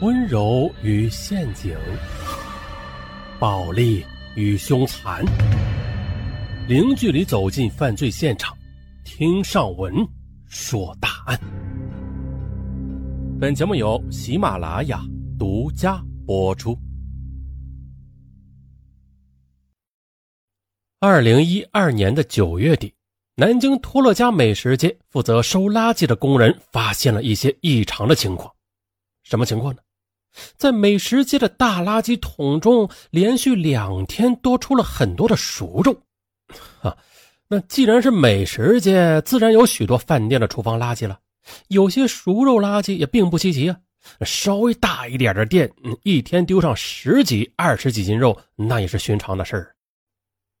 温柔与陷阱，暴力与凶残，零距离走进犯罪现场，听上文说大案。本节目由喜马拉雅独家播出。二零一二年的九月底，南京托乐家美食街负责收垃圾的工人发现了一些异常的情况。什么情况呢？在美食街的大垃圾桶中，连续两天多出了很多的熟肉。哈，那既然是美食街，自然有许多饭店的厨房垃圾了。有些熟肉垃圾也并不稀奇啊。稍微大一点的店，一天丢上十几、二十几斤肉，那也是寻常的事儿。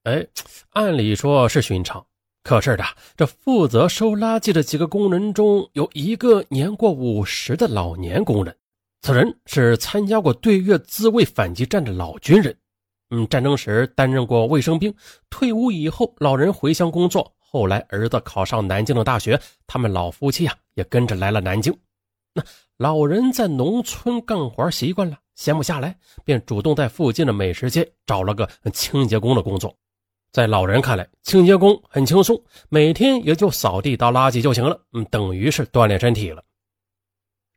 哎，按理说是寻常，可是的，这负责收垃圾的几个工人中，有一个年过五十的老年工人。此人是参加过对越自卫反击战的老军人，嗯，战争时担任过卫生兵。退伍以后，老人回乡工作。后来儿子考上南京的大学，他们老夫妻啊也跟着来了南京。那老人在农村干活习惯了，闲不下来，便主动在附近的美食街找了个清洁工的工作。在老人看来，清洁工很轻松，每天也就扫地倒垃圾就行了，嗯，等于是锻炼身体了。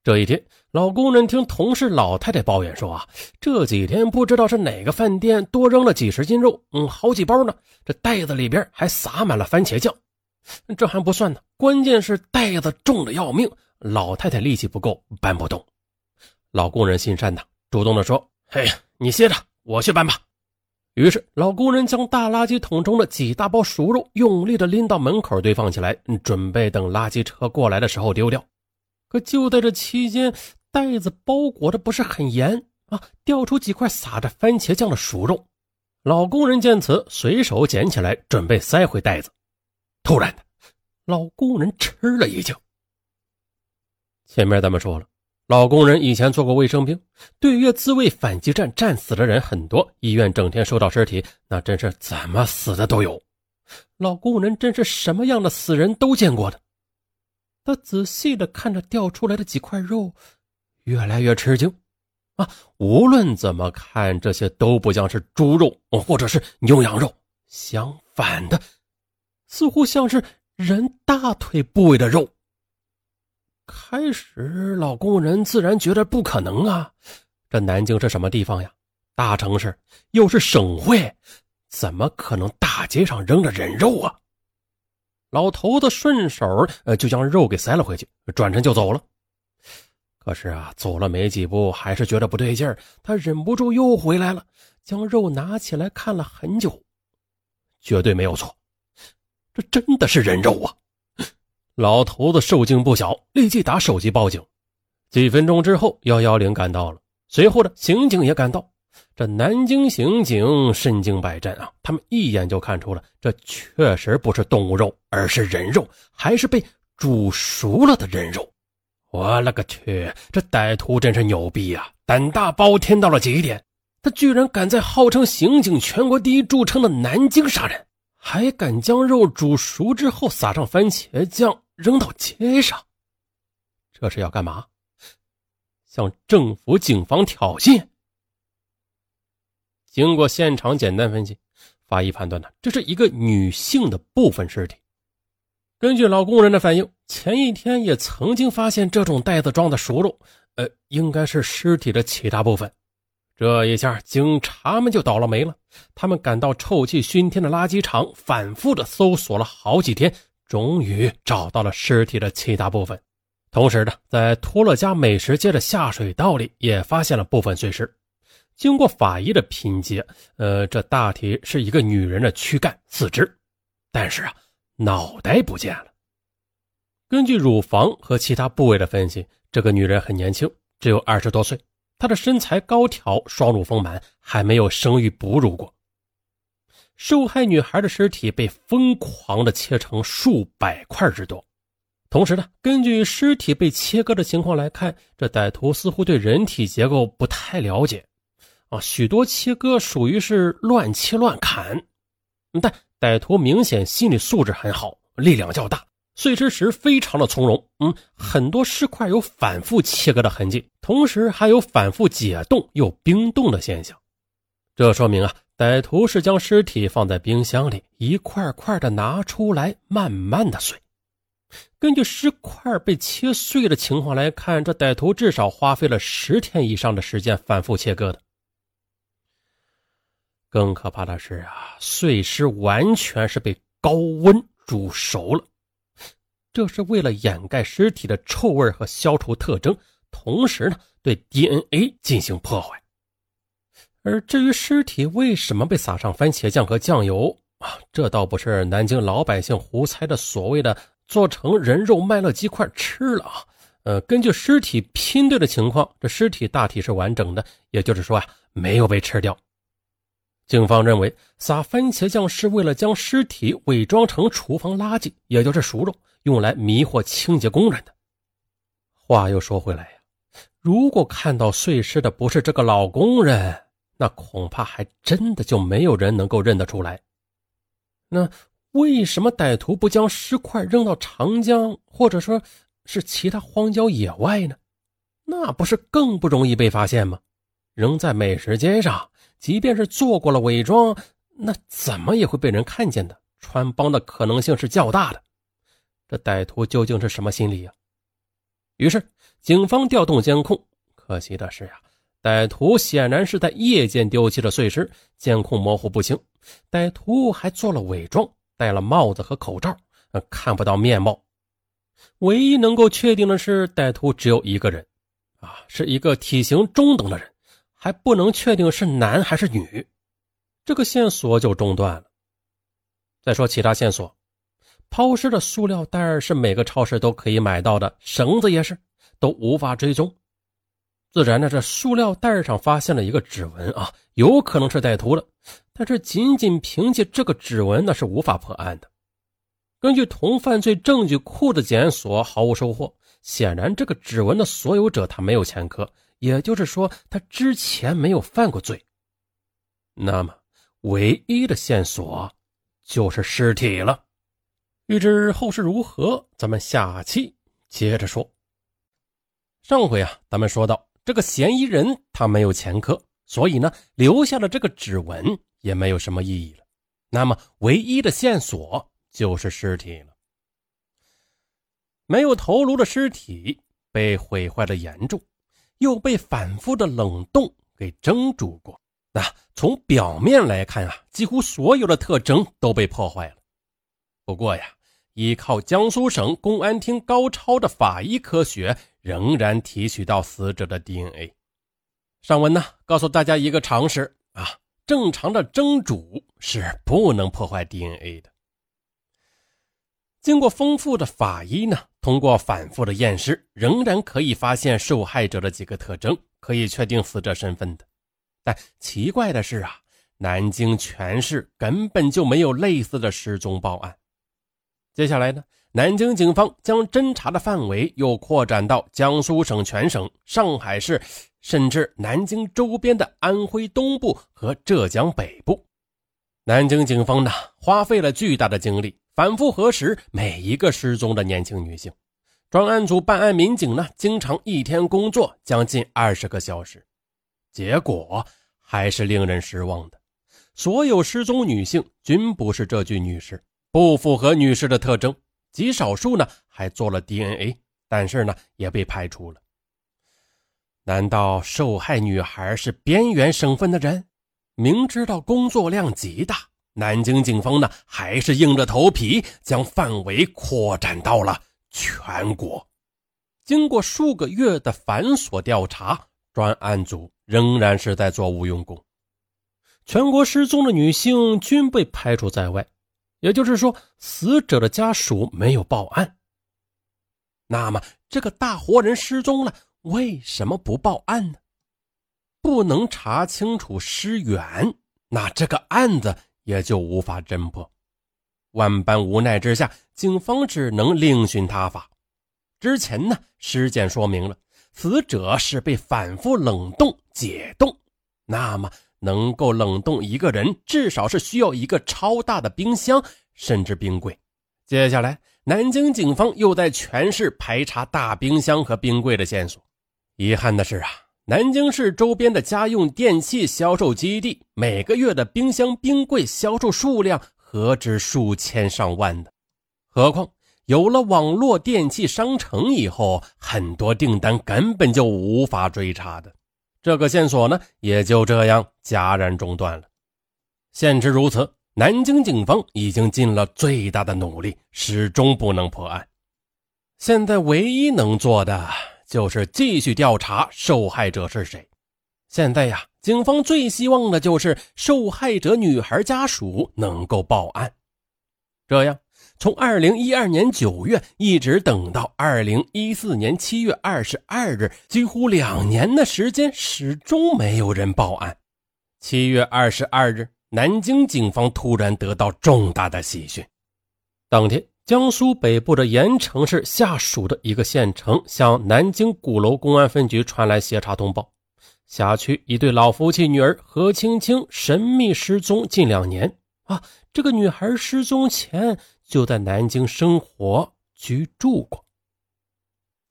这一天，老工人听同事老太太抱怨说：“啊，这几天不知道是哪个饭店多扔了几十斤肉，嗯，好几包呢。这袋子里边还撒满了番茄酱。这还不算呢，关键是袋子重的要命，老太太力气不够，搬不动。老工人心善呐，主动的说：‘哎呀，你歇着，我去搬吧。’于是，老工人将大垃圾桶中的几大包熟肉用力的拎到门口堆放起来，准备等垃圾车过来的时候丢掉。”可就在这期间，袋子包裹的不是很严啊，掉出几块撒着番茄酱的熟肉。老工人见此，随手捡起来，准备塞回袋子。突然的，老工人吃了一惊。前面咱们说了，老工人以前做过卫生兵，对越自卫反击战战死的人很多，医院整天收到尸体，那真是怎么死的都有。老工人真是什么样的死人都见过的。他仔细的看着掉出来的几块肉，越来越吃惊。啊，无论怎么看，这些都不像是猪肉或者是牛羊肉，相反的，似乎像是人大腿部位的肉。开始，老工人自然觉得不可能啊，这南京是什么地方呀？大城市，又是省会，怎么可能大街上扔着人肉啊？老头子顺手呃就将肉给塞了回去，转身就走了。可是啊，走了没几步，还是觉得不对劲儿，他忍不住又回来了，将肉拿起来看了很久，绝对没有错，这真的是人肉啊！老头子受惊不小，立即打手机报警。几分钟之后，幺幺零赶到了，随后的刑警也赶到。这南京刑警身经百战啊，他们一眼就看出了，这确实不是动物肉，而是人肉，还是被煮熟了的人肉。我勒个去，这歹徒真是牛逼呀，胆大包天到了极点。他居然敢在号称刑警全国第一著称的南京杀人，还敢将肉煮熟之后撒上番茄酱扔到街上，这是要干嘛？向政府警方挑衅？经过现场简单分析，法医判断呢，这是一个女性的部分尸体。根据老工人的反映，前一天也曾经发现这种袋子装的熟肉，呃，应该是尸体的其他部分。这一下，警察们就倒了霉了。他们赶到臭气熏天的垃圾场，反复的搜索了好几天，终于找到了尸体的其他部分。同时呢，在托乐家美食街的下水道里，也发现了部分碎尸。经过法医的拼接，呃，这大体是一个女人的躯干、四肢，但是啊，脑袋不见了。根据乳房和其他部位的分析，这个女人很年轻，只有二十多岁，她的身材高挑，双乳丰满，还没有生育哺乳过。受害女孩的尸体被疯狂的切成数百块之多，同时呢，根据尸体被切割的情况来看，这歹徒似乎对人体结构不太了解。啊，许多切割属于是乱切乱砍，但歹徒明显心理素质很好，力量较大，碎尸时非常的从容，嗯，很多尸块有反复切割的痕迹，同时还有反复解冻又冰冻的现象。这说明啊，歹徒是将尸体放在冰箱里，一块块的拿出来，慢慢的碎。根据尸块被切碎的情况来看，这歹徒至少花费了十天以上的时间反复切割的。更可怕的是啊，碎尸完全是被高温煮熟了，这是为了掩盖尸体的臭味和消除特征，同时呢，对 DNA 进行破坏。而至于尸体为什么被撒上番茄酱和酱油啊，这倒不是南京老百姓胡猜的，所谓的做成人肉麦乐鸡块吃了啊。呃，根据尸体拼对的情况，这尸体大体是完整的，也就是说啊，没有被吃掉。警方认为撒番茄酱是为了将尸体伪装成厨房垃圾，也就是熟肉，用来迷惑清洁工人的。话又说回来呀，如果看到碎尸的不是这个老工人，那恐怕还真的就没有人能够认得出来。那为什么歹徒不将尸块扔到长江，或者说是其他荒郊野外呢？那不是更不容易被发现吗？扔在美食街上，即便是做过了伪装，那怎么也会被人看见的。穿帮的可能性是较大的。这歹徒究竟是什么心理呀？于是警方调动监控，可惜的是呀。歹徒显然是在夜间丢弃了碎尸，监控模糊不清。歹徒还做了伪装，戴了帽子和口罩，看不到面貌。唯一能够确定的是，歹徒只有一个人，啊，是一个体型中等的人，还不能确定是男还是女。这个线索就中断了。再说其他线索，抛尸的塑料袋是每个超市都可以买到的，绳子也是，都无法追踪。自然呢，这塑料袋上发现了一个指纹啊，有可能是歹徒的，但是仅仅凭借这个指纹那是无法破案的。根据同犯罪证据库的检索，毫无收获。显然，这个指纹的所有者他没有前科，也就是说，他之前没有犯过罪。那么，唯一的线索就是尸体了。欲知后事如何，咱们下期接着说。上回啊，咱们说到。这个嫌疑人他没有前科，所以呢，留下了这个指纹也没有什么意义了。那么，唯一的线索就是尸体了。没有头颅的尸体被毁坏的严重，又被反复的冷冻给蒸煮过。那从表面来看啊，几乎所有的特征都被破坏了。不过呀，依靠江苏省公安厅高超的法医科学。仍然提取到死者的 DNA。上文呢，告诉大家一个常识啊，正常的蒸煮是不能破坏 DNA 的。经过丰富的法医呢，通过反复的验尸，仍然可以发现受害者的几个特征，可以确定死者身份的。但奇怪的是啊，南京全市根本就没有类似的失踪报案。接下来呢？南京警方将侦查的范围又扩展到江苏省全省、上海市，甚至南京周边的安徽东部和浙江北部。南京警方呢，花费了巨大的精力，反复核实每一个失踪的年轻女性。专案组办案民警呢，经常一天工作将近二十个小时，结果还是令人失望的。所有失踪女性均不是这具女尸，不符合女尸的特征。极少数呢还做了 DNA，但是呢也被排除了。难道受害女孩是边缘省份的人？明知道工作量极大，南京警方呢还是硬着头皮将范围扩展到了全国。经过数个月的繁琐调查，专案组仍然是在做无用功，全国失踪的女性均被排除在外。也就是说，死者的家属没有报案。那么，这个大活人失踪了，为什么不报案呢？不能查清楚尸源，那这个案子也就无法侦破。万般无奈之下，警方只能另寻他法。之前呢，尸检说明了死者是被反复冷冻解冻，那么。能够冷冻一个人，至少是需要一个超大的冰箱，甚至冰柜。接下来，南京警方又在全市排查大冰箱和冰柜的线索。遗憾的是啊，南京市周边的家用电器销售基地每个月的冰箱、冰柜销售数量何止数千上万的，何况有了网络电器商城以后，很多订单根本就无法追查的。这个线索呢，也就这样戛然中断了。现实如此，南京警方已经尽了最大的努力，始终不能破案。现在唯一能做的就是继续调查受害者是谁。现在呀，警方最希望的就是受害者女孩家属能够报案，这样。从二零一二年九月一直等到二零一四年七月二十二日，几乎两年的时间，始终没有人报案。七月二十二日，南京警方突然得到重大的喜讯。当天，江苏北部的盐城市下属的一个县城向南京鼓楼公安分局传来协查通报：辖区一对老夫妻女儿何青青神秘失踪近两年。啊，这个女孩失踪前。就在南京生活居住过。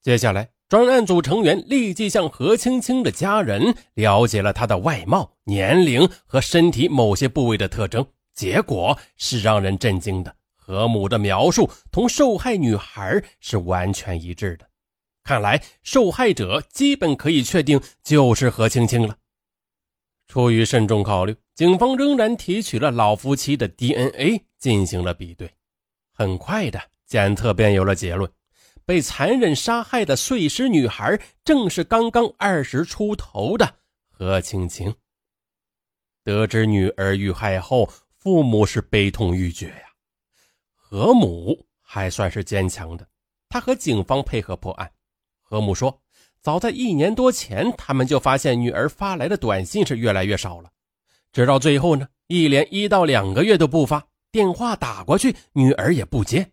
接下来，专案组成员立即向何青青的家人了解了她的外貌、年龄和身体某些部位的特征，结果是让人震惊的。何母的描述同受害女孩是完全一致的，看来受害者基本可以确定就是何青青了。出于慎重考虑，警方仍然提取了老夫妻的 DNA 进行了比对。很快的，检测便有了结论：被残忍杀害的碎尸女孩正是刚刚二十出头的何青青。得知女儿遇害后，父母是悲痛欲绝呀。何母还算是坚强的，她和警方配合破案。何母说，早在一年多前，他们就发现女儿发来的短信是越来越少了，直到最后呢，一连一到两个月都不发。电话打过去，女儿也不接。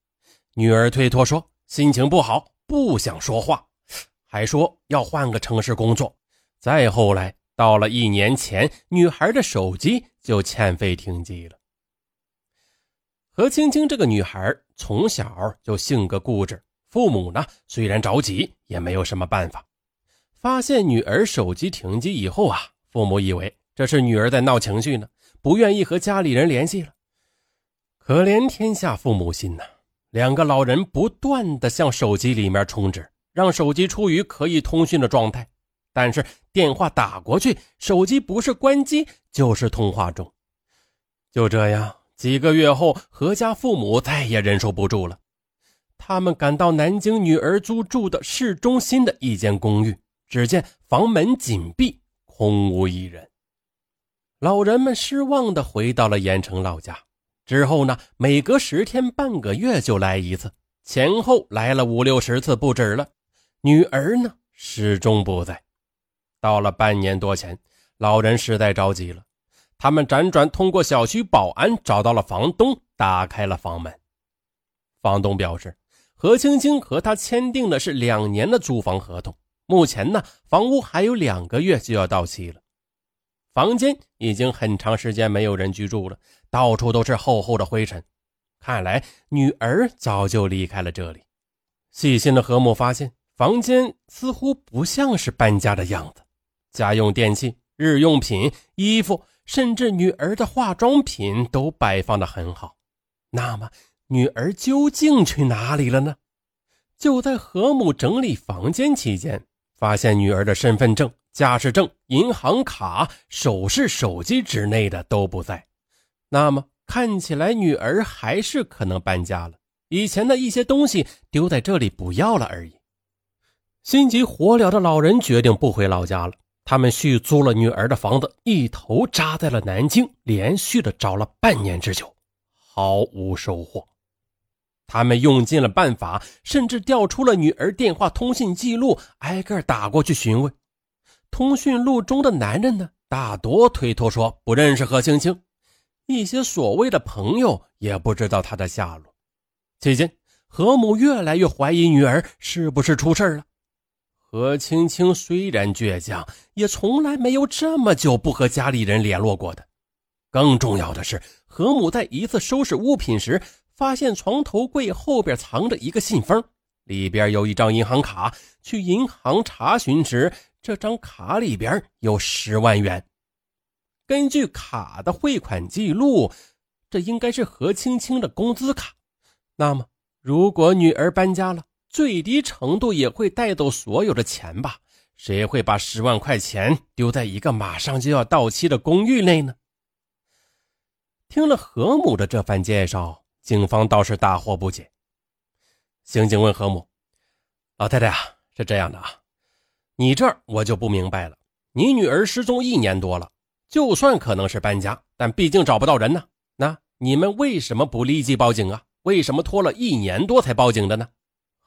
女儿推脱说心情不好，不想说话，还说要换个城市工作。再后来，到了一年前，女孩的手机就欠费停机了。何青青这个女孩从小就性格固执，父母呢虽然着急，也没有什么办法。发现女儿手机停机以后啊，父母以为这是女儿在闹情绪呢，不愿意和家里人联系了。可怜天下父母心呐！两个老人不断的向手机里面充值，让手机处于可以通讯的状态。但是电话打过去，手机不是关机就是通话中。就这样，几个月后，何家父母再也忍受不住了，他们赶到南京女儿租住的市中心的一间公寓，只见房门紧闭，空无一人。老人们失望的回到了盐城老家。之后呢，每隔十天半个月就来一次，前后来了五六十次不止了。女儿呢，始终不在。到了半年多前，老人实在着急了，他们辗转通过小区保安找到了房东，打开了房门。房东表示，何青青和他签订的是两年的租房合同，目前呢，房屋还有两个月就要到期了。房间已经很长时间没有人居住了，到处都是厚厚的灰尘。看来女儿早就离开了这里。细心的何母发现，房间似乎不像是搬家的样子，家用电器、日用品、衣服，甚至女儿的化妆品都摆放的很好。那么，女儿究竟去哪里了呢？就在何母整理房间期间，发现女儿的身份证。驾驶证、银行卡、首饰、手机之类的都不在，那么看起来女儿还是可能搬家了。以前的一些东西丢在这里不要了而已。心急火燎的老人决定不回老家了，他们续租了女儿的房子，一头扎在了南京，连续的找了半年之久，毫无收获。他们用尽了办法，甚至调出了女儿电话通信记录，挨个打过去询问。通讯录中的男人呢，大多推脱说不认识何青青，一些所谓的朋友也不知道她的下落。期间，何母越来越怀疑女儿是不是出事了。何青青虽然倔强，也从来没有这么久不和家里人联络过的。更重要的是，何母在一次收拾物品时，发现床头柜后边藏着一个信封，里边有一张银行卡。去银行查询时，这张卡里边有十万元。根据卡的汇款记录，这应该是何青青的工资卡。那么，如果女儿搬家了，最低程度也会带走所有的钱吧？谁会把十万块钱丢在一个马上就要到期的公寓内呢？听了何母的这番介绍，警方倒是大惑不解。刑警问何母：“老太太啊，是这样的啊，你这儿我就不明白了。你女儿失踪一年多了，就算可能是搬家，但毕竟找不到人呢。那你们为什么不立即报警啊？为什么拖了一年多才报警的呢？”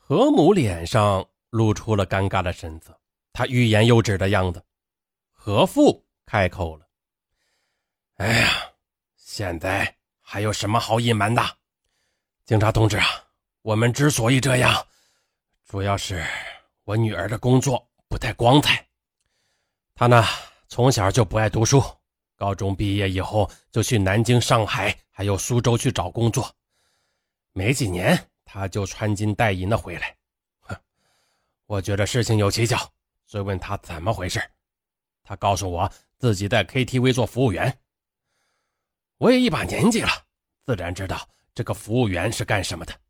何母脸上露出了尴尬的神色，他欲言又止的样子。何父开口了：“哎呀。”现在还有什么好隐瞒的，警察同志啊？我们之所以这样，主要是我女儿的工作不太光彩。她呢，从小就不爱读书，高中毕业以后就去南京、上海还有苏州去找工作，没几年他就穿金戴银的回来。哼，我觉得事情有蹊跷，追问他怎么回事，他告诉我自己在 KTV 做服务员。我也一把年纪了，自然知道这个服务员是干什么的。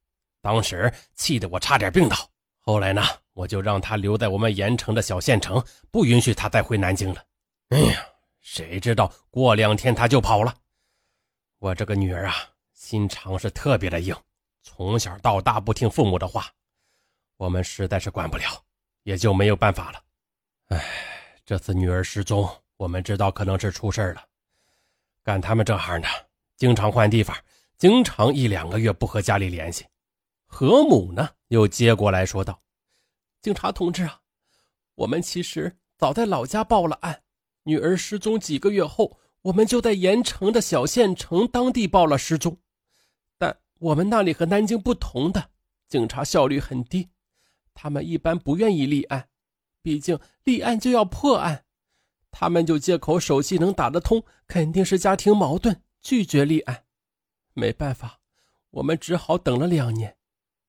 当时气得我差点病倒。后来呢，我就让他留在我们盐城的小县城，不允许他再回南京了。哎呀，谁知道过两天他就跑了。我这个女儿啊，心肠是特别的硬，从小到大不听父母的话，我们实在是管不了，也就没有办法了。哎，这次女儿失踪，我们知道可能是出事了。干他们这行的，经常换地方，经常一两个月不和家里联系。何母呢，又接过来说道：“警察同志啊，我们其实早在老家报了案，女儿失踪几个月后，我们就在盐城的小县城当地报了失踪。我们那里和南京不同的，警察效率很低，他们一般不愿意立案，毕竟立案就要破案。”他们就借口手机能打得通，肯定是家庭矛盾，拒绝立案。没办法，我们只好等了两年。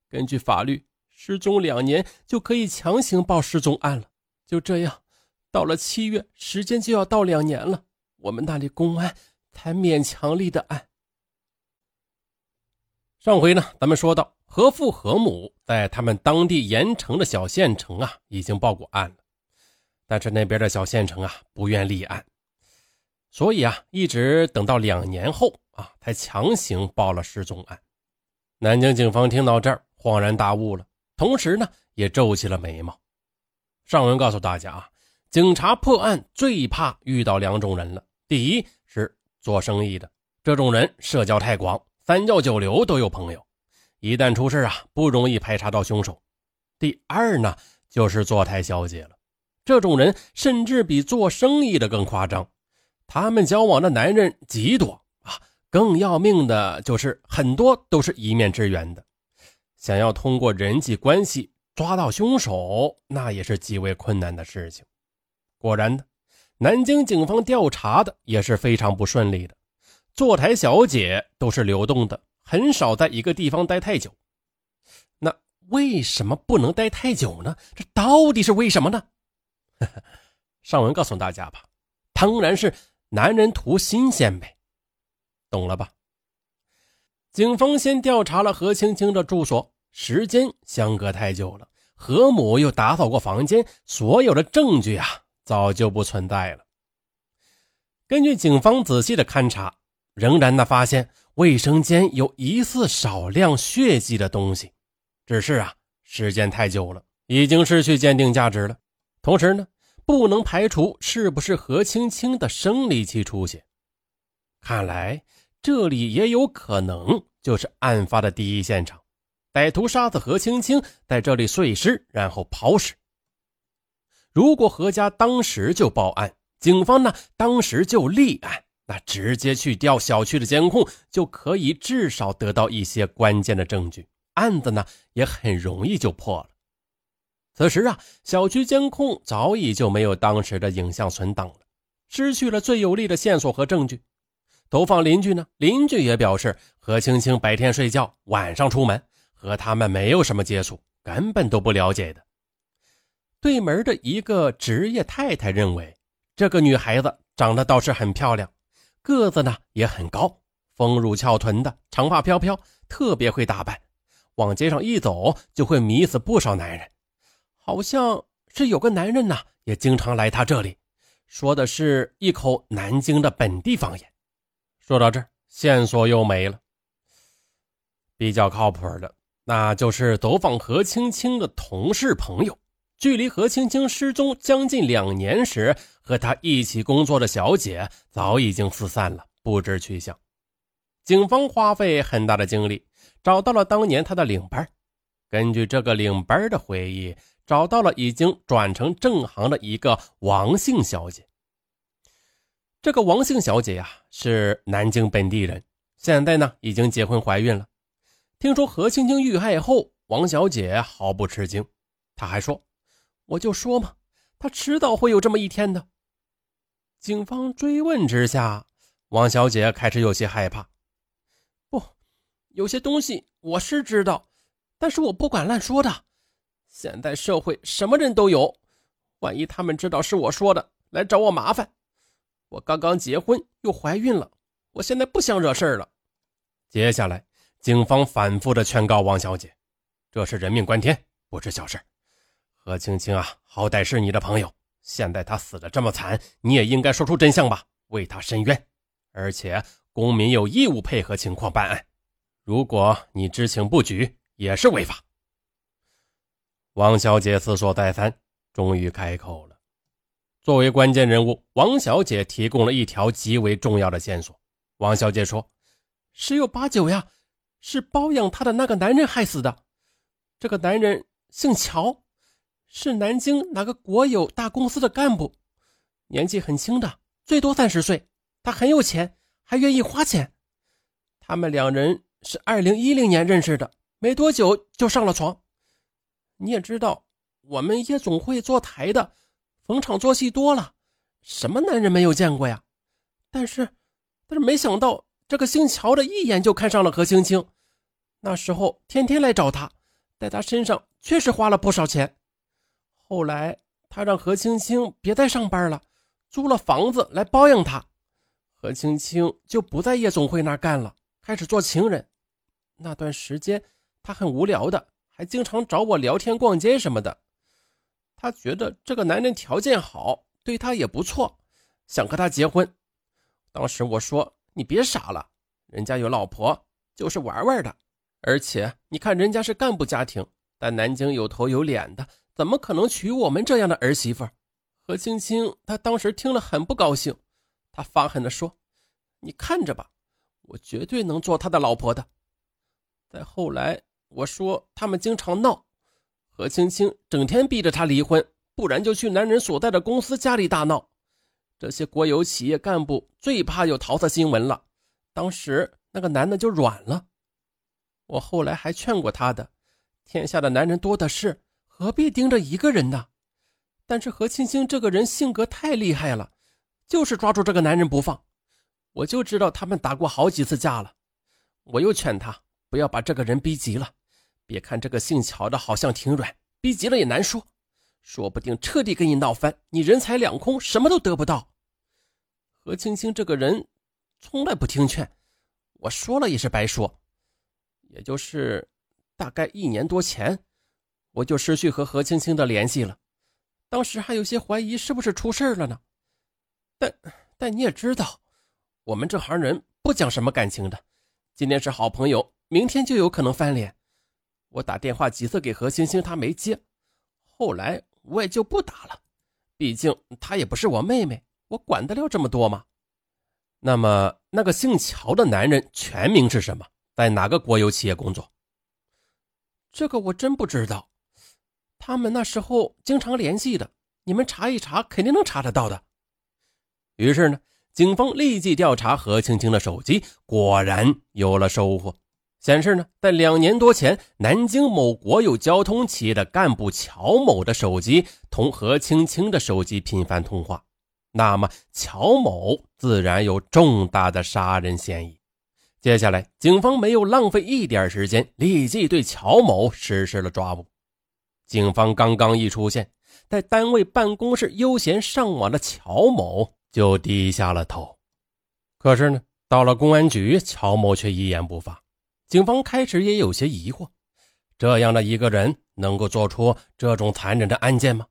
根据法律，失踪两年就可以强行报失踪案了。就这样，到了七月，时间就要到两年了，我们那里公安才勉强立的案。上回呢，咱们说到何父何母在他们当地盐城的小县城啊，已经报过案了。但是那边的小县城啊不愿立案，所以啊一直等到两年后啊才强行报了失踪案。南京警方听到这儿恍然大悟了，同时呢也皱起了眉毛。上文告诉大家啊，警察破案最怕遇到两种人了：第一是做生意的，这种人社交太广，三教九流都有朋友，一旦出事啊不容易排查到凶手；第二呢就是坐台小姐了。这种人甚至比做生意的更夸张，他们交往的男人极多啊！更要命的就是很多都是一面之缘的，想要通过人际关系抓到凶手，那也是极为困难的事情。果然的，南京警方调查的也是非常不顺利的。坐台小姐都是流动的，很少在一个地方待太久。那为什么不能待太久呢？这到底是为什么呢？上文告诉大家吧，当然是男人图新鲜呗，懂了吧？警方先调查了何青青的住所，时间相隔太久了，何母又打扫过房间，所有的证据啊早就不存在了。根据警方仔细的勘查，仍然呢发现卫生间有疑似少量血迹的东西，只是啊时间太久了，已经失去鉴定价值了。同时呢，不能排除是不是何青青的生理期出血。看来这里也有可能就是案发的第一现场，歹徒杀死何青青，在这里碎尸，然后抛尸。如果何家当时就报案，警方呢当时就立案，那直接去调小区的监控，就可以至少得到一些关键的证据，案子呢也很容易就破了。此时啊，小区监控早已就没有当时的影像存档了，失去了最有力的线索和证据。走访邻居呢，邻居也表示何青青白天睡觉，晚上出门，和他们没有什么接触，根本都不了解的。对门的一个职业太太认为，这个女孩子长得倒是很漂亮，个子呢也很高，丰乳翘臀的，长发飘飘，特别会打扮，往街上一走就会迷死不少男人。好像是有个男人呢，也经常来她这里，说的是一口南京的本地方言。说到这儿，线索又没了。比较靠谱的，那就是走访何青青的同事朋友。距离何青青失踪将近两年时，和她一起工作的小姐早已经四散了，不知去向。警方花费很大的精力，找到了当年她的领班。根据这个领班的回忆，找到了已经转成正行的一个王姓小姐。这个王姓小姐呀，是南京本地人，现在呢已经结婚怀孕了。听说何青青遇害后，王小姐毫不吃惊，她还说：“我就说嘛，他迟早会有这么一天的。”警方追问之下，王小姐开始有些害怕。不，有些东西我是知道，但是我不敢乱说的。现在社会什么人都有，万一他们知道是我说的，来找我麻烦。我刚刚结婚又怀孕了，我现在不想惹事儿了。接下来，警方反复的劝告王小姐：“这是人命关天，不是小事。何青青啊，好歹是你的朋友，现在她死的这么惨，你也应该说出真相吧，为她伸冤。而且，公民有义务配合情况办案，如果你知情不举，也是违法。”王小姐思索再三，终于开口了。作为关键人物，王小姐提供了一条极为重要的线索。王小姐说：“十有八九呀，是包养她的那个男人害死的。这个男人姓乔，是南京哪个国有大公司的干部，年纪很轻的，最多三十岁。他很有钱，还愿意花钱。他们两人是二零一零年认识的，没多久就上了床。你也知道，我们夜总会坐台的。”逢场作戏多了，什么男人没有见过呀？但是，但是没想到这个姓乔的一眼就看上了何青青，那时候天天来找他，在他身上确实花了不少钱。后来他让何青青别再上班了，租了房子来包养他，何青青就不在夜总会那干了，开始做情人。那段时间他很无聊的，还经常找我聊天、逛街什么的。他觉得这个男人条件好，对他也不错，想和他结婚。当时我说：“你别傻了，人家有老婆，就是玩玩的。而且你看人家是干部家庭，在南京有头有脸的，怎么可能娶我们这样的儿媳妇？”何青青她当时听了很不高兴，她发狠地说：“你看着吧，我绝对能做他的老婆的。”再后来我说他们经常闹。何青青整天逼着他离婚，不然就去男人所在的公司家里大闹。这些国有企业干部最怕有桃色新闻了。当时那个男的就软了。我后来还劝过他的，天下的男人多的是，何必盯着一个人呢？但是何青青这个人性格太厉害了，就是抓住这个男人不放。我就知道他们打过好几次架了。我又劝他不要把这个人逼急了。别看这个姓乔的好像挺软，逼急了也难说，说不定彻底跟你闹翻，你人财两空，什么都得不到。何青青这个人从来不听劝，我说了也是白说。也就是大概一年多前，我就失去和何青青的联系了，当时还有些怀疑是不是出事了呢。但但你也知道，我们这行人不讲什么感情的，今天是好朋友，明天就有可能翻脸。我打电话几次给何青青，她没接。后来我也就不打了，毕竟她也不是我妹妹，我管得了这么多吗？那么那个姓乔的男人全名是什么？在哪个国有企业工作？这个我真不知道。他们那时候经常联系的，你们查一查，肯定能查得到的。于是呢，警方立即调查何青青的手机，果然有了收获。显示呢，在两年多前，南京某国有交通企业的干部乔某的手机同何青青的手机频繁通话。那么乔某自然有重大的杀人嫌疑。接下来，警方没有浪费一点时间，立即对乔某实施了抓捕。警方刚刚一出现，在单位办公室悠闲上网的乔某就低下了头。可是呢，到了公安局，乔某却一言不发。警方开始也有些疑惑：这样的一个人能够做出这种残忍的案件吗？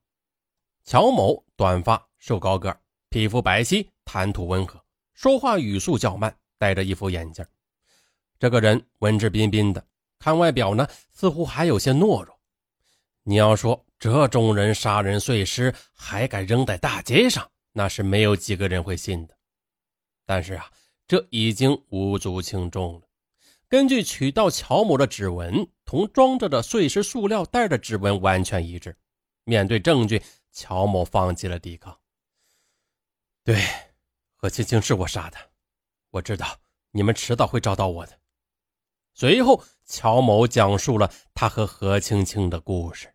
乔某短发，瘦高个，皮肤白皙，谈吐温和，说话语速较慢，戴着一副眼镜。这个人文质彬彬的，看外表呢，似乎还有些懦弱。你要说这种人杀人碎尸还敢扔在大街上，那是没有几个人会信的。但是啊，这已经无足轻重了。根据取到乔某的指纹，同装着的碎尸塑料袋的指纹完全一致。面对证据，乔某放弃了抵抗。对，何青青是我杀的，我知道你们迟早会找到我的。随后，乔某讲述了他和何青青的故事。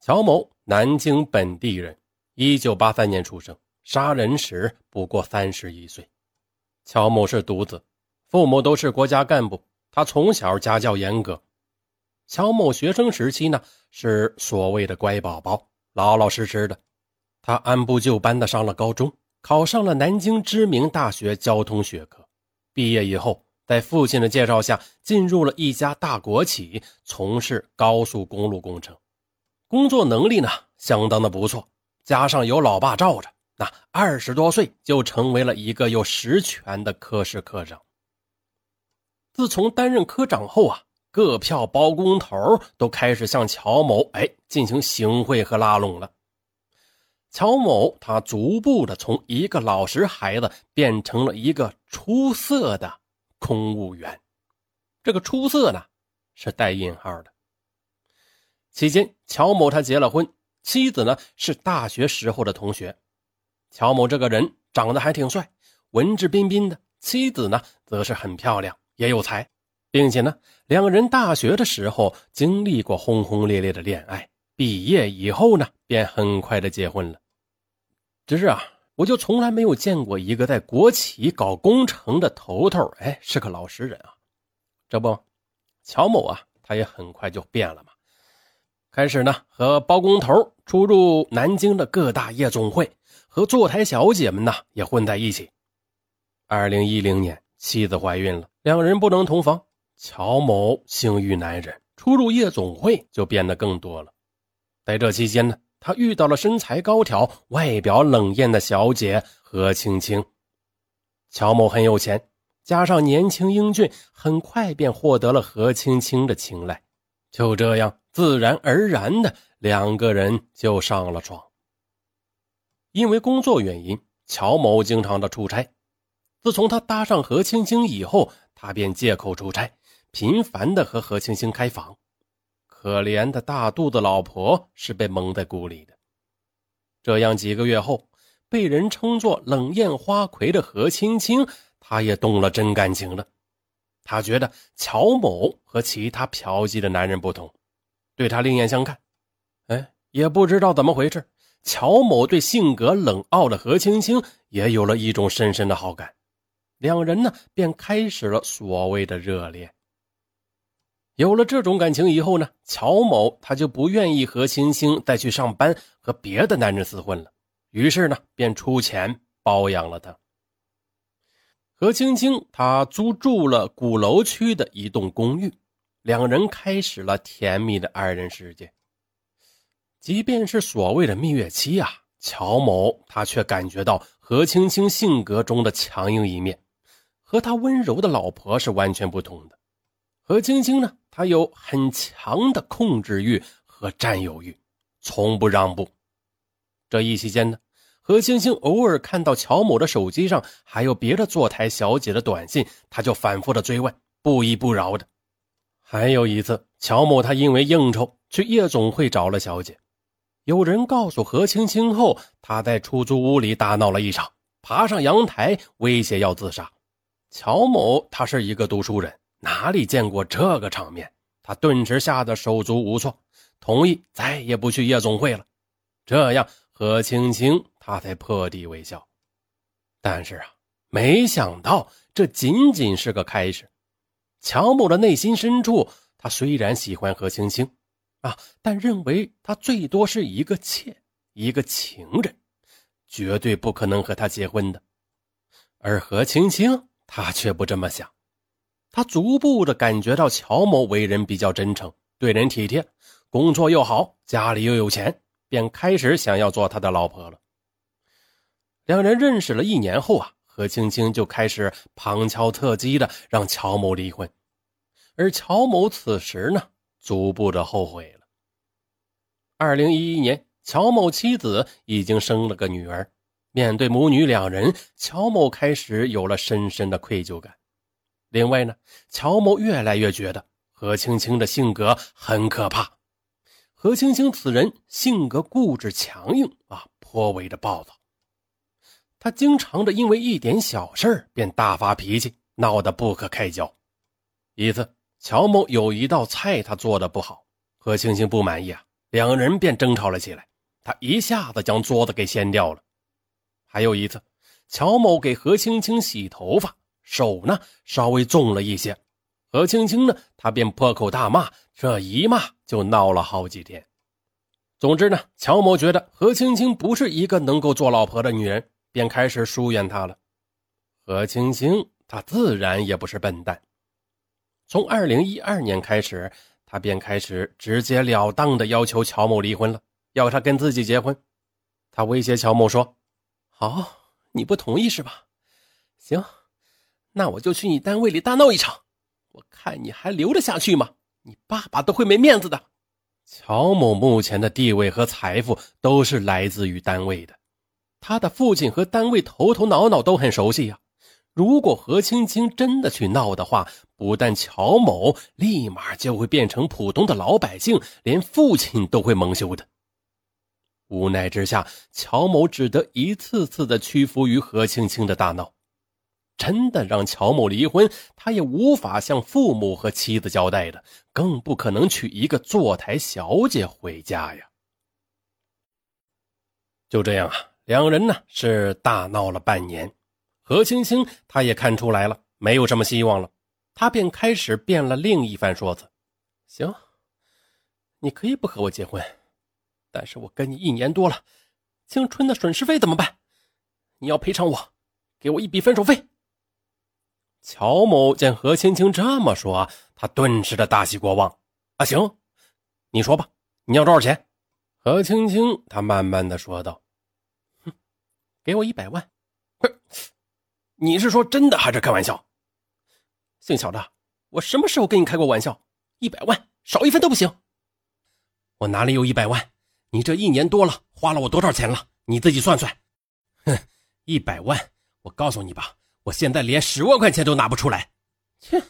乔某，南京本地人，一九八三年出生，杀人时不过三十一岁。乔某是独子，父母都是国家干部，他从小家教严格。乔某学生时期呢，是所谓的乖宝宝，老老实实的。他按部就班的上了高中，考上了南京知名大学交通学科。毕业以后，在父亲的介绍下，进入了一家大国企，从事高速公路工程。工作能力呢，相当的不错，加上有老爸罩着，那二十多岁就成为了一个有实权的科室科长。自从担任科长后啊，各票包工头都开始向乔某哎进行行贿和拉拢了。乔某他逐步的从一个老实孩子变成了一个出色的公务员，这个出色呢是带引号的。期间，乔某他结了婚，妻子呢是大学时候的同学。乔某这个人长得还挺帅，文质彬彬的，妻子呢则是很漂亮，也有才，并且呢两个人大学的时候经历过轰轰烈烈的恋爱，毕业以后呢便很快的结婚了。只是啊，我就从来没有见过一个在国企搞工程的头头，哎，是个老实人啊。这不，乔某啊，他也很快就变了嘛。开始呢，和包工头出入南京的各大夜总会，和坐台小姐们呢也混在一起。二零一零年，妻子怀孕了，两人不能同房。乔某性欲难忍，出入夜总会就变得更多了。在这期间呢，他遇到了身材高挑、外表冷艳的小姐何青青。乔某很有钱，加上年轻英俊，很快便获得了何青青的青睐。就这样。自然而然的，两个人就上了床。因为工作原因，乔某经常的出差。自从他搭上何青青以后，他便借口出差，频繁的和何青青开房。可怜的大肚子老婆是被蒙在鼓里的。这样几个月后，被人称作冷艳花魁的何青青，她也动了真感情了。她觉得乔某和其他嫖妓的男人不同。对他另眼相看，哎，也不知道怎么回事，乔某对性格冷傲的何青青也有了一种深深的好感，两人呢便开始了所谓的热恋。有了这种感情以后呢，乔某他就不愿意何青青再去上班和别的男人厮混了，于是呢便出钱包养了她。何青青她租住了鼓楼区的一栋公寓。两人开始了甜蜜的二人世界。即便是所谓的蜜月期啊，乔某他却感觉到何青青性格中的强硬一面，和他温柔的老婆是完全不同的。何青青呢，她有很强的控制欲和占有欲，从不让步。这一期间呢，何青青偶尔看到乔某的手机上还有别的坐台小姐的短信，她就反复的追问，不依不饶的。还有一次，乔某他因为应酬去夜总会找了小姐，有人告诉何青青后，他在出租屋里大闹了一场，爬上阳台威胁要自杀。乔某他是一个读书人，哪里见过这个场面？他顿时吓得手足无措，同意再也不去夜总会了。这样，何青青他才破涕为笑。但是啊，没想到这仅仅是个开始。乔某的内心深处，他虽然喜欢何青青，啊，但认为她最多是一个妾，一个情人，绝对不可能和她结婚的。而何青青，她却不这么想。他逐步的感觉到乔某为人比较真诚，对人体贴，工作又好，家里又有钱，便开始想要做他的老婆了。两人认识了一年后啊，何青青就开始旁敲侧击的让乔某离婚，而乔某此时呢，逐步的后悔了。二零一一年，乔某妻子已经生了个女儿，面对母女两人，乔某开始有了深深的愧疚感。另外呢，乔某越来越觉得何青青的性格很可怕。何青青此人性格固执强硬啊，颇为的暴躁。他经常的因为一点小事便大发脾气，闹得不可开交。一次，乔某有一道菜他做的不好，何青青不满意啊，两人便争吵了起来。他一下子将桌子给掀掉了。还有一次，乔某给何青青洗头发。手呢稍微重了一些，何青青呢，她便破口大骂，这一骂就闹了好几天。总之呢，乔某觉得何青青不是一个能够做老婆的女人，便开始疏远她了。何青青她自然也不是笨蛋，从二零一二年开始，她便开始直截了当的要求乔某离婚了，要他跟自己结婚。他威胁乔某说：“好，你不同意是吧？行。”那我就去你单位里大闹一场，我看你还留得下去吗？你爸爸都会没面子的。乔某目前的地位和财富都是来自于单位的，他的父亲和单位头头脑脑都很熟悉呀。如果何青青真的去闹的话，不但乔某立马就会变成普通的老百姓，连父亲都会蒙羞的。无奈之下，乔某只得一次次的屈服于何青青的大闹。真的让乔某离婚，他也无法向父母和妻子交代的，更不可能娶一个坐台小姐回家呀。就这样啊，两人呢是大闹了半年。何青青她也看出来了，没有什么希望了，她便开始变了另一番说辞：“行，你可以不和我结婚，但是我跟你一年多了，青春的损失费怎么办？你要赔偿我，给我一笔分手费。”乔某见何青青这么说，他顿时的大喜过望。啊，行，你说吧，你要多少钱？何青青他慢慢的说道：“哼，给我一百万。不，你是说真的还是开玩笑？姓乔的，我什么时候跟你开过玩笑？一百万少一分都不行。我哪里有一百万？你这一年多了，花了我多少钱了？你自己算算。哼，一百万，我告诉你吧。”我现在连十万块钱都拿不出来，切！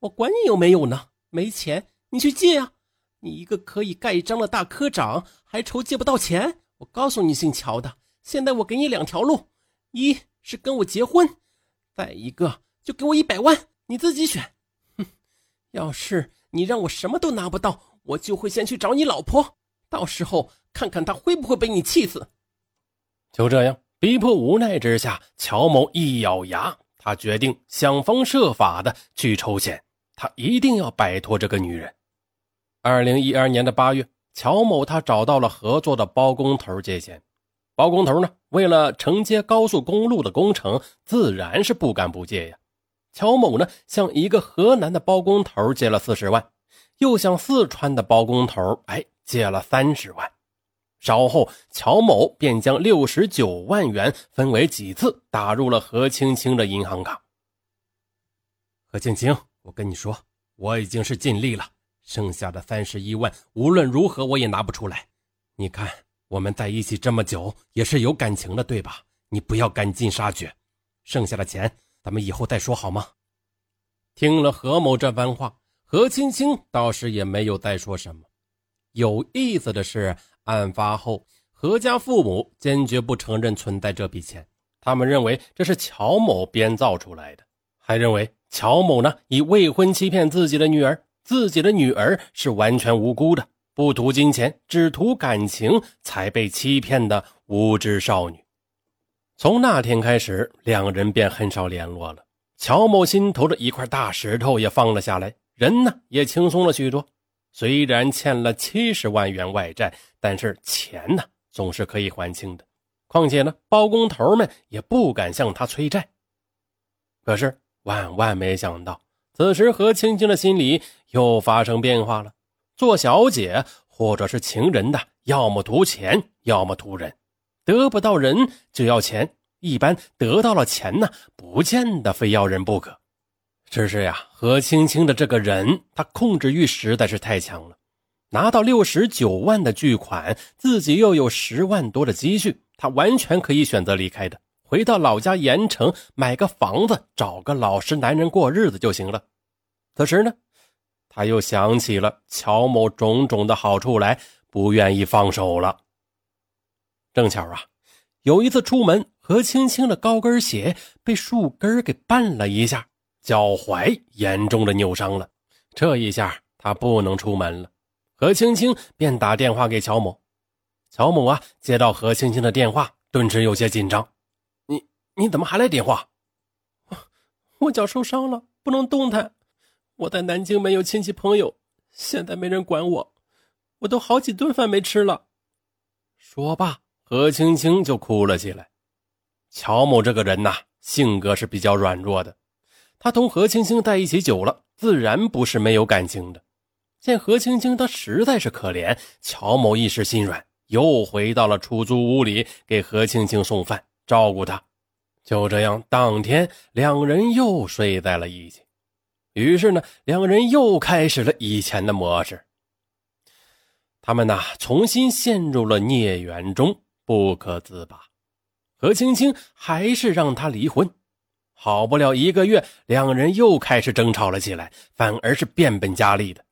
我管你有没有呢？没钱你去借啊！你一个可以盖章的大科长，还愁借不到钱？我告诉你，姓乔的，现在我给你两条路：一是跟我结婚，再一个就给我一百万，你自己选。哼！要是你让我什么都拿不到，我就会先去找你老婆，到时候看看她会不会被你气死。就这样。逼迫无奈之下，乔某一咬牙，他决定想方设法的去筹钱，他一定要摆脱这个女人。二零一二年的八月，乔某他找到了合作的包工头借钱，包工头呢，为了承接高速公路的工程，自然是不敢不借呀。乔某呢，向一个河南的包工头借了四十万，又向四川的包工头哎借了三十万。稍后，乔某便将六十九万元分为几次打入了何青青的银行卡。何青青，我跟你说，我已经是尽力了，剩下的三十一万无论如何我也拿不出来。你看，我们在一起这么久，也是有感情的，对吧？你不要赶尽杀绝，剩下的钱咱们以后再说好吗？听了何某这番话，何青青倒是也没有再说什么。有意思的是。案发后，何家父母坚决不承认存在这笔钱，他们认为这是乔某编造出来的，还认为乔某呢以未婚欺骗自己的女儿，自己的女儿是完全无辜的，不图金钱，只图感情才被欺骗的无知少女。从那天开始，两人便很少联络了。乔某心头的一块大石头也放了下来，人呢也轻松了许多。虽然欠了七十万元外债，但是钱呢总是可以还清的。况且呢，包工头们也不敢向他催债。可是万万没想到，此时何青青的心里又发生变化了。做小姐或者是情人的，要么图钱，要么图人。得不到人就要钱，一般得到了钱呢，不见得非要人不可。只是呀，何青青的这个人，他控制欲实在是太强了。拿到六十九万的巨款，自己又有十万多的积蓄，他完全可以选择离开的，回到老家盐城买个房子，找个老实男人过日子就行了。此时呢，他又想起了乔某种种的好处来，不愿意放手了。正巧啊，有一次出门，何青青的高跟鞋被树根给绊了一下，脚踝严重的扭伤了。这一下他不能出门了，何青青便打电话给乔某。乔某啊，接到何青青的电话，顿时有些紧张：“你你怎么还来电话？我脚受伤了，不能动弹。我在南京没有亲戚朋友，现在没人管我，我都好几顿饭没吃了。”说罢。何青青就哭了起来。乔某这个人呐，性格是比较软弱的。他同何青青在一起久了，自然不是没有感情的。见何青青她实在是可怜，乔某一时心软，又回到了出租屋里给何青青送饭，照顾她。就这样，当天两人又睡在了一起。于是呢，两人又开始了以前的模式。他们呐，重新陷入了孽缘中。不可自拔，何青青还是让他离婚。好不了一个月，两人又开始争吵了起来，反而是变本加厉的。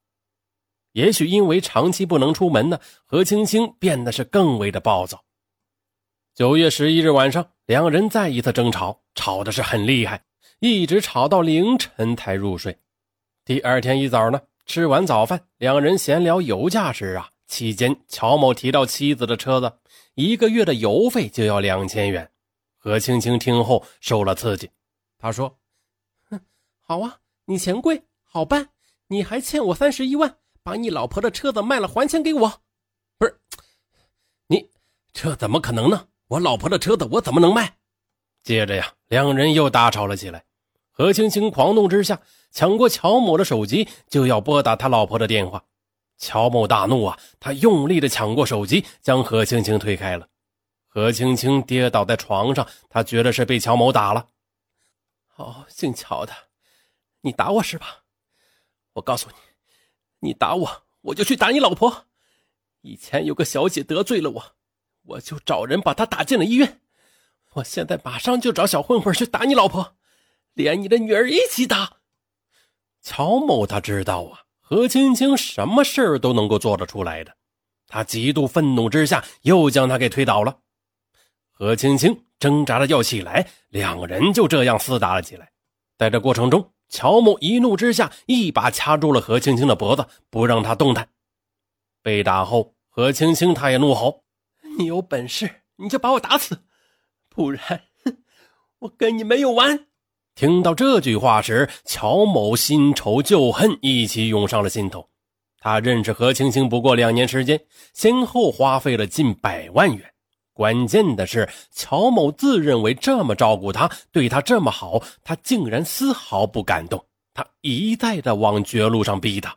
也许因为长期不能出门呢，何青青变得是更为的暴躁。九月十一日晚上，两人再一次争吵，吵的是很厉害，一直吵到凌晨才入睡。第二天一早呢，吃完早饭，两人闲聊油价时啊。期间，乔某提到妻子的车子一个月的油费就要两千元。何青青听后受了刺激，他说：“哼，好啊，你钱贵，好办。你还欠我三十一万，把你老婆的车子卖了还钱给我。不是，你这怎么可能呢？我老婆的车子我怎么能卖？”接着呀，两人又大吵了起来。何青青狂怒之下，抢过乔某的手机，就要拨打他老婆的电话。乔某大怒啊！他用力的抢过手机，将何青青推开了。何青青跌倒在床上，他觉得是被乔某打了。哦，姓乔的，你打我是吧？我告诉你，你打我，我就去打你老婆。以前有个小姐得罪了我，我就找人把她打进了医院。我现在马上就找小混混去打你老婆，连你的女儿一起打。乔某他知道啊。何青青什么事儿都能够做得出来的，他极度愤怒之下，又将他给推倒了。何青青挣扎着要起来，两人就这样厮打了起来。在这过程中，乔某一怒之下，一把掐住了何青青的脖子，不让他动弹。被打后，何青青他也怒吼：“你有本事你就把我打死，不然，哼，我跟你没有完！”听到这句话时，乔某新仇旧恨一起涌上了心头。他认识何青青不过两年时间，先后花费了近百万元。关键的是，乔某自认为这么照顾他，对他这么好，他竟然丝毫不感动。他一再的往绝路上逼他。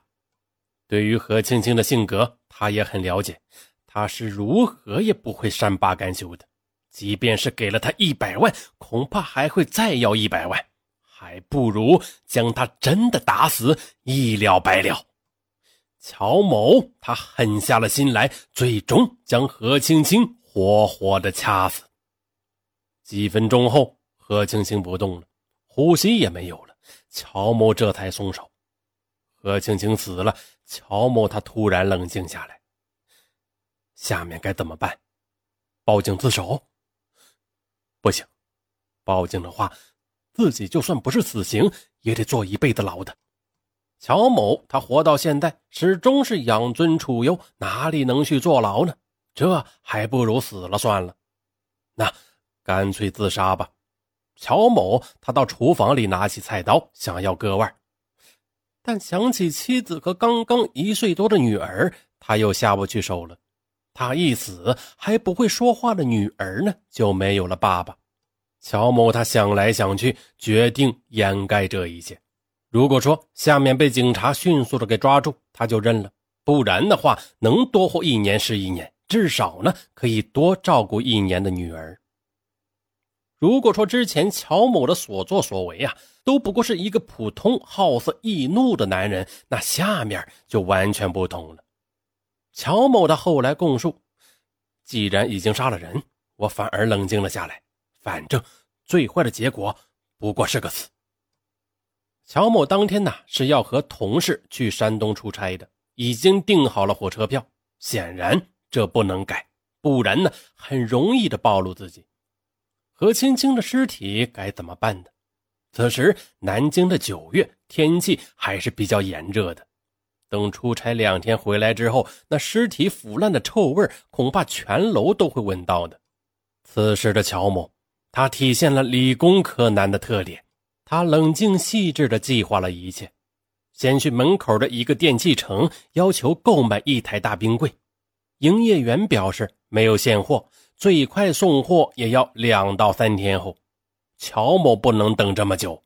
对于何青青的性格，他也很了解，他是如何也不会善罢甘休的。即便是给了他一百万，恐怕还会再要一百万，还不如将他真的打死，一了百了。乔某他狠下了心来，最终将何青青活活的掐死。几分钟后，何青青不动了，呼吸也没有了，乔某这才松手。何青青死了，乔某他突然冷静下来，下面该怎么办？报警自首？不行，报警的话，自己就算不是死刑，也得坐一辈子牢的。乔某他活到现在，始终是养尊处优，哪里能去坐牢呢？这还不如死了算了。那干脆自杀吧。乔某他到厨房里拿起菜刀，想要割腕，但想起妻子和刚刚一岁多的女儿，他又下不去手了。他一死，还不会说话的女儿呢，就没有了爸爸。乔某他想来想去，决定掩盖这一切。如果说下面被警察迅速的给抓住，他就认了；不然的话，能多活一年是一年，至少呢可以多照顾一年的女儿。如果说之前乔某的所作所为啊，都不过是一个普通好色易怒的男人，那下面就完全不同了。乔某的后来供述，既然已经杀了人，我反而冷静了下来，反正最坏的结果不过是个死。乔某当天呢是要和同事去山东出差的，已经订好了火车票，显然这不能改，不然呢很容易的暴露自己。何青青的尸体该怎么办呢？此时南京的九月天气还是比较炎热的，等出差两天回来之后，那尸体腐烂的臭味恐怕全楼都会闻到的。此时的乔某，他体现了理工科男的特点，他冷静细致地计划了一切，先去门口的一个电器城要求购买一台大冰柜，营业员表示没有现货。最快送货也要两到三天后，乔某不能等这么久，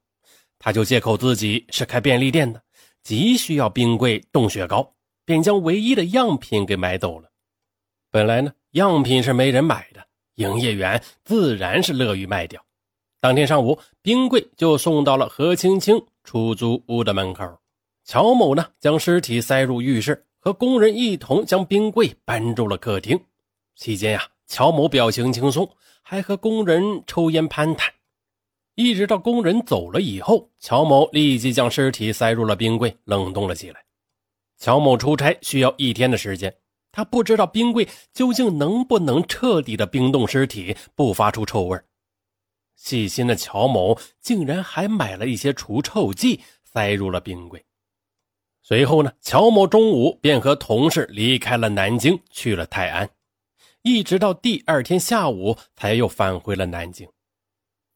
他就借口自己是开便利店的，急需要冰柜冻雪糕，便将唯一的样品给买走了。本来呢，样品是没人买的，营业员自然是乐于卖掉。当天上午，冰柜就送到了何青青出租屋的门口。乔某呢，将尸体塞入浴室，和工人一同将冰柜搬入了客厅。期间呀。乔某表情轻松，还和工人抽烟攀谈，一直到工人走了以后，乔某立即将尸体塞入了冰柜，冷冻了起来。乔某出差需要一天的时间，他不知道冰柜究竟能不能彻底的冰冻尸体，不发出臭味。细心的乔某竟然还买了一些除臭剂，塞入了冰柜。随后呢，乔某中午便和同事离开了南京，去了泰安。一直到第二天下午，才又返回了南京。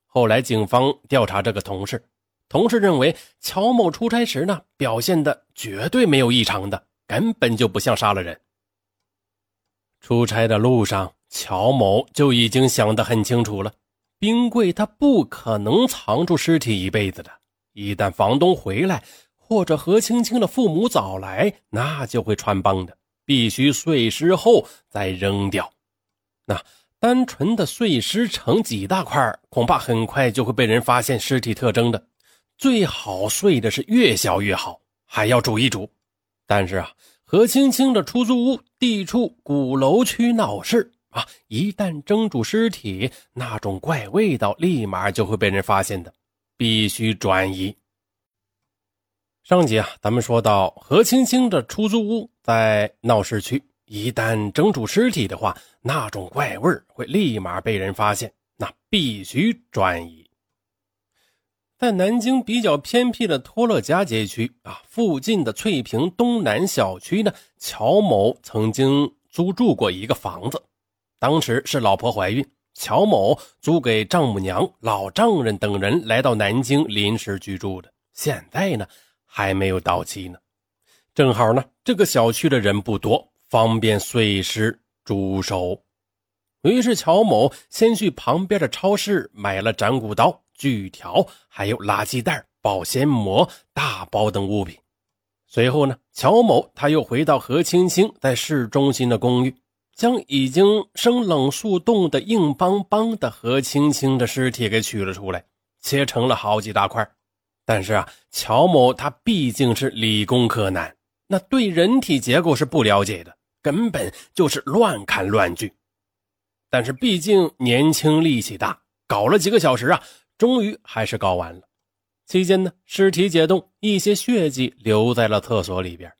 后来警方调查这个同事，同事认为乔某出差时呢表现的绝对没有异常的，根本就不像杀了人。出差的路上，乔某就已经想得很清楚了：冰柜他不可能藏住尸体一辈子的，一旦房东回来或者何青青的父母早来，那就会穿帮的，必须碎尸后再扔掉。那单纯的碎尸成几大块，恐怕很快就会被人发现尸体特征的。最好碎的是越小越好，还要煮一煮。但是啊，何青青的出租屋地处鼓楼区闹市啊，一旦蒸煮尸体，那种怪味道立马就会被人发现的，必须转移。上集啊，咱们说到何青青的出租屋在闹市区。一旦蒸煮尸体的话，那种怪味会立马被人发现，那必须转移。在南京比较偏僻的托乐家街区啊，附近的翠屏东南小区呢，乔某曾经租住过一个房子，当时是老婆怀孕，乔某租给丈母娘、老丈人等人来到南京临时居住的，现在呢还没有到期呢，正好呢这个小区的人不多。方便碎尸煮熟，于是乔某先去旁边的超市买了斩骨刀、锯条，还有垃圾袋、保鲜膜、大包等物品。随后呢，乔某他又回到何青青在市中心的公寓，将已经生冷速冻的硬邦邦的何青青的尸体给取了出来，切成了好几大块。但是啊，乔某他毕竟是理工科男。那对人体结构是不了解的，根本就是乱砍乱锯。但是毕竟年轻力气大，搞了几个小时啊，终于还是搞完了。期间呢，尸体解冻，一些血迹留在了厕所里边。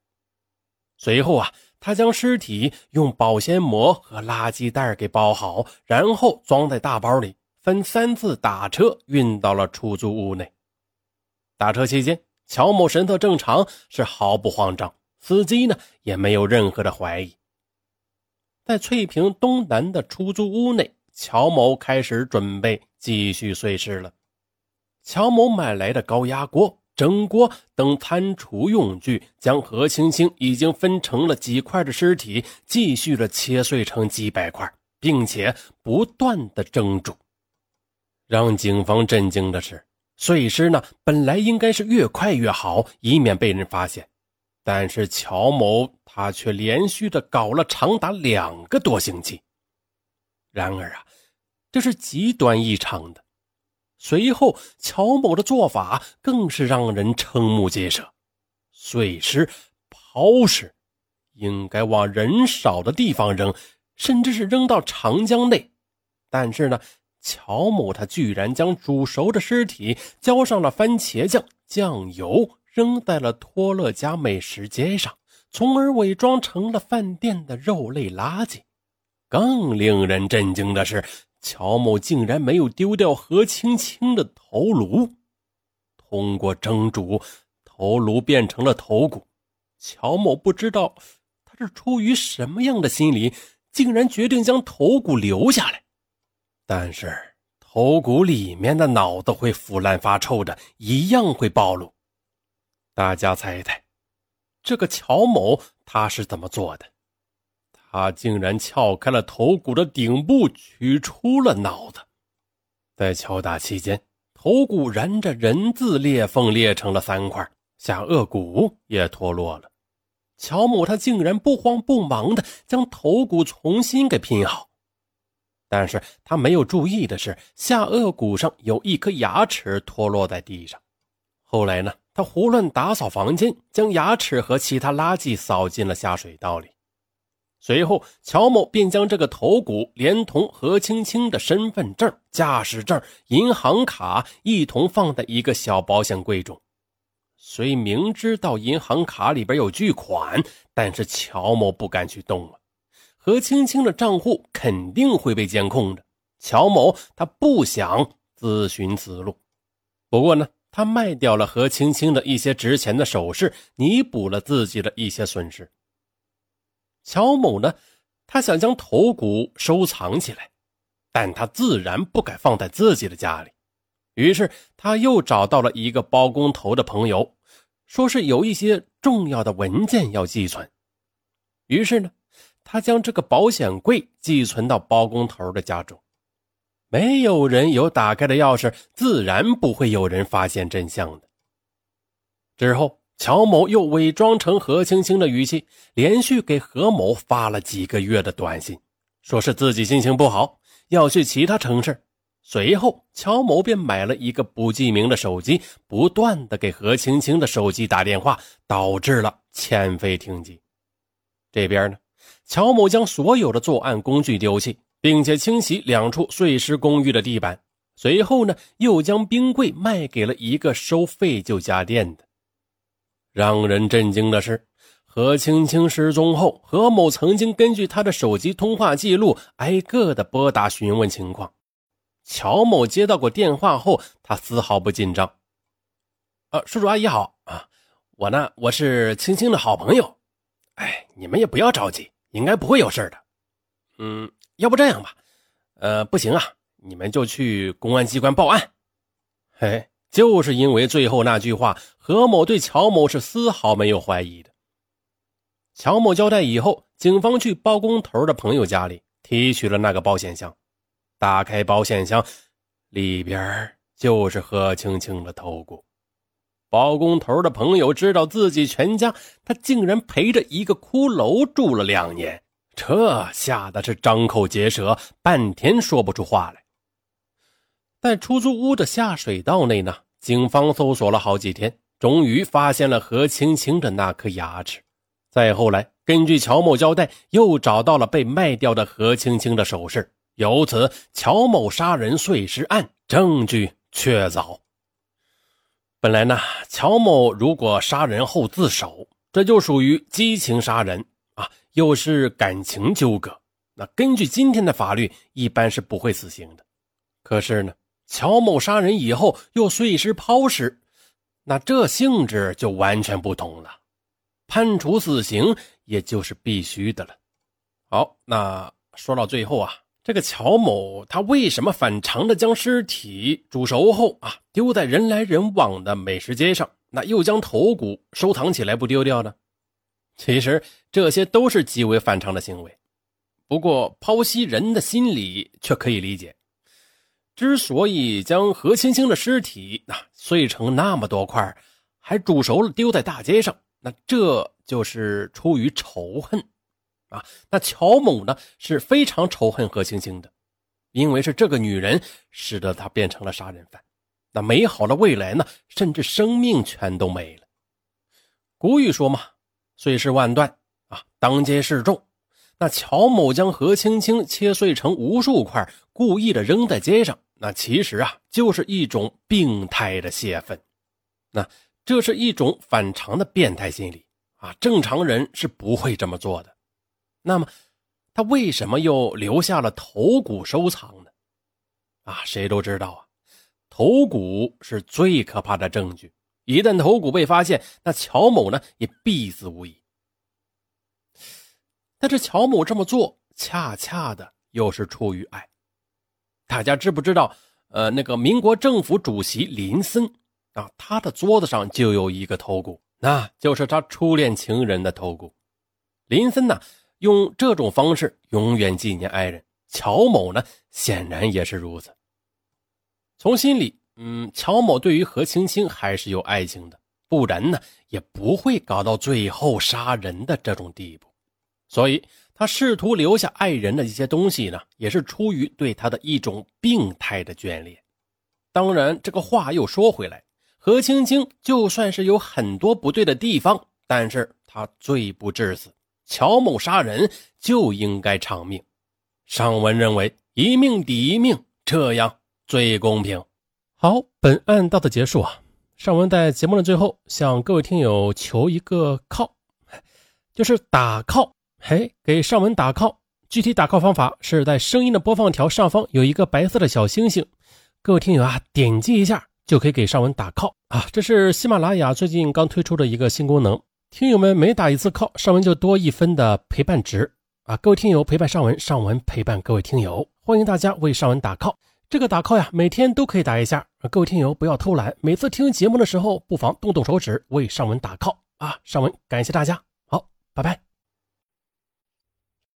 随后啊，他将尸体用保鲜膜和垃圾袋给包好，然后装在大包里，分三次打车运到了出租屋内。打车期间。乔某神色正常，是毫不慌张，司机呢也没有任何的怀疑。在翠屏东南的出租屋内，乔某开始准备继续碎尸了。乔某买来的高压锅、蒸锅等餐厨用具，将何青青已经分成了几块的尸体继续的切碎成几百块，并且不断的蒸煮。让警方震惊的是，碎尸呢本来应该是越快越好，以免被人发现。但是乔某他却连续的搞了长达两个多星期。然而啊，这是极端异常的。随后，乔某的做法更是让人瞠目结舌：碎尸、抛尸，应该往人少的地方扔，甚至是扔到长江内。但是呢，乔某他居然将煮熟的尸体浇上了番茄酱、酱油。扔在了托勒家美食街上，从而伪装成了饭店的肉类垃圾。更令人震惊的是，乔某竟然没有丢掉何青青的头颅。通过蒸煮，头颅变成了头骨。乔某不知道他是出于什么样的心理，竟然决定将头骨留下来。但是头骨里面的脑子会腐烂发臭的，一样会暴露。大家猜猜，这个乔某他是怎么做的？他竟然撬开了头骨的顶部，取出了脑子。在敲打期间，头骨沿着人字裂缝裂成了三块，下颚骨也脱落了。乔某他竟然不慌不忙的将头骨重新给拼好，但是他没有注意的是，下颚骨上有一颗牙齿脱落在地上。后来呢？他胡乱打扫房间，将牙齿和其他垃圾扫进了下水道里。随后，乔某便将这个头骨连同何青青的身份证、驾驶证、银行卡一同放在一个小保险柜中。虽明知道银行卡里边有巨款，但是乔某不敢去动了。何青青的账户肯定会被监控的，乔某他不想自寻死路。不过呢。他卖掉了何青青的一些值钱的首饰，弥补了自己的一些损失。乔某呢，他想将头骨收藏起来，但他自然不敢放在自己的家里。于是他又找到了一个包工头的朋友，说是有一些重要的文件要寄存。于是呢，他将这个保险柜寄存到包工头的家中。没有人有打开的钥匙，自然不会有人发现真相的。之后，乔某又伪装成何青青的语气，连续给何某发了几个月的短信，说是自己心情不好，要去其他城市。随后，乔某便买了一个不记名的手机，不断的给何青青的手机打电话，导致了欠费停机。这边呢，乔某将所有的作案工具丢弃。并且清洗两处碎尸公寓的地板，随后呢，又将冰柜卖给了一个收废旧家电的。让人震惊的是，何青青失踪后，何某曾经根据他的手机通话记录，挨个的拨打询问情况。乔某接到过电话后，他丝毫不紧张。啊，叔叔阿姨好啊，我呢，我是青青的好朋友。哎，你们也不要着急，应该不会有事的。嗯。要不这样吧，呃，不行啊，你们就去公安机关报案。嘿，就是因为最后那句话，何某对乔某是丝毫没有怀疑的。乔某交代以后，警方去包工头的朋友家里提取了那个保险箱，打开保险箱，里边就是何青青的头骨。包工头的朋友知道自己全家，他竟然陪着一个骷髅住了两年。这吓得是张口结舌，半天说不出话来。在出租屋的下水道内呢，警方搜索了好几天，终于发现了何青青的那颗牙齿。再后来，根据乔某交代，又找到了被卖掉的何青青的首饰，由此乔某杀人碎尸案证据确凿。本来呢，乔某如果杀人后自首，这就属于激情杀人啊。又是感情纠葛，那根据今天的法律，一般是不会死刑的。可是呢，乔某杀人以后又碎尸抛尸，那这性质就完全不同了，判处死刑也就是必须的了。好，那说到最后啊，这个乔某他为什么反常的将尸体煮熟后啊丢在人来人往的美食街上，那又将头骨收藏起来不丢掉呢？其实这些都是极为反常的行为。不过剖析人的心理却可以理解。之所以将何青青的尸体那碎成那么多块，还煮熟了丢在大街上，那这就是出于仇恨。啊，那乔某呢是非常仇恨何青青的，因为是这个女人使得他变成了杀人犯，那美好的未来呢，甚至生命全都没了。古语说嘛，碎尸万段啊，当街示众。那乔某将何青青切碎成无数块，故意的扔在街上，那其实啊，就是一种病态的泄愤。那这是一种反常的变态心理啊，正常人是不会这么做的。那么，他为什么又留下了头骨收藏呢？啊，谁都知道啊，头骨是最可怕的证据。一旦头骨被发现，那乔某呢也必死无疑。但是乔某这么做，恰恰的又是出于爱。大家知不知道？呃，那个民国政府主席林森啊，他的桌子上就有一个头骨，那就是他初恋情人的头骨。林森呢？用这种方式永远纪念爱人乔某呢，显然也是如此。从心里，嗯，乔某对于何青青还是有爱情的，不然呢，也不会搞到最后杀人的这种地步。所以，他试图留下爱人的一些东西呢，也是出于对他的一种病态的眷恋。当然，这个话又说回来，何青青就算是有很多不对的地方，但是他罪不至死。乔某杀人就应该偿命，上文认为一命抵一命，这样最公平。好，本案到此结束啊。上文在节目的最后向各位听友求一个靠，就是打 call，嘿，给上文打 call。具体打 call 方法是在声音的播放条上方有一个白色的小星星，各位听友啊，点击一下就可以给上文打 call 啊。这是喜马拉雅最近刚推出的一个新功能。听友们每打一次 call，上文就多一分的陪伴值啊！各位听友陪伴上文，上文陪伴各位听友，欢迎大家为上文打 call。这个打 call 呀，每天都可以打一下。各位听友不要偷懒，每次听节目的时候，不妨动动手指为上文打 call 啊！上文感谢大家，好，拜拜。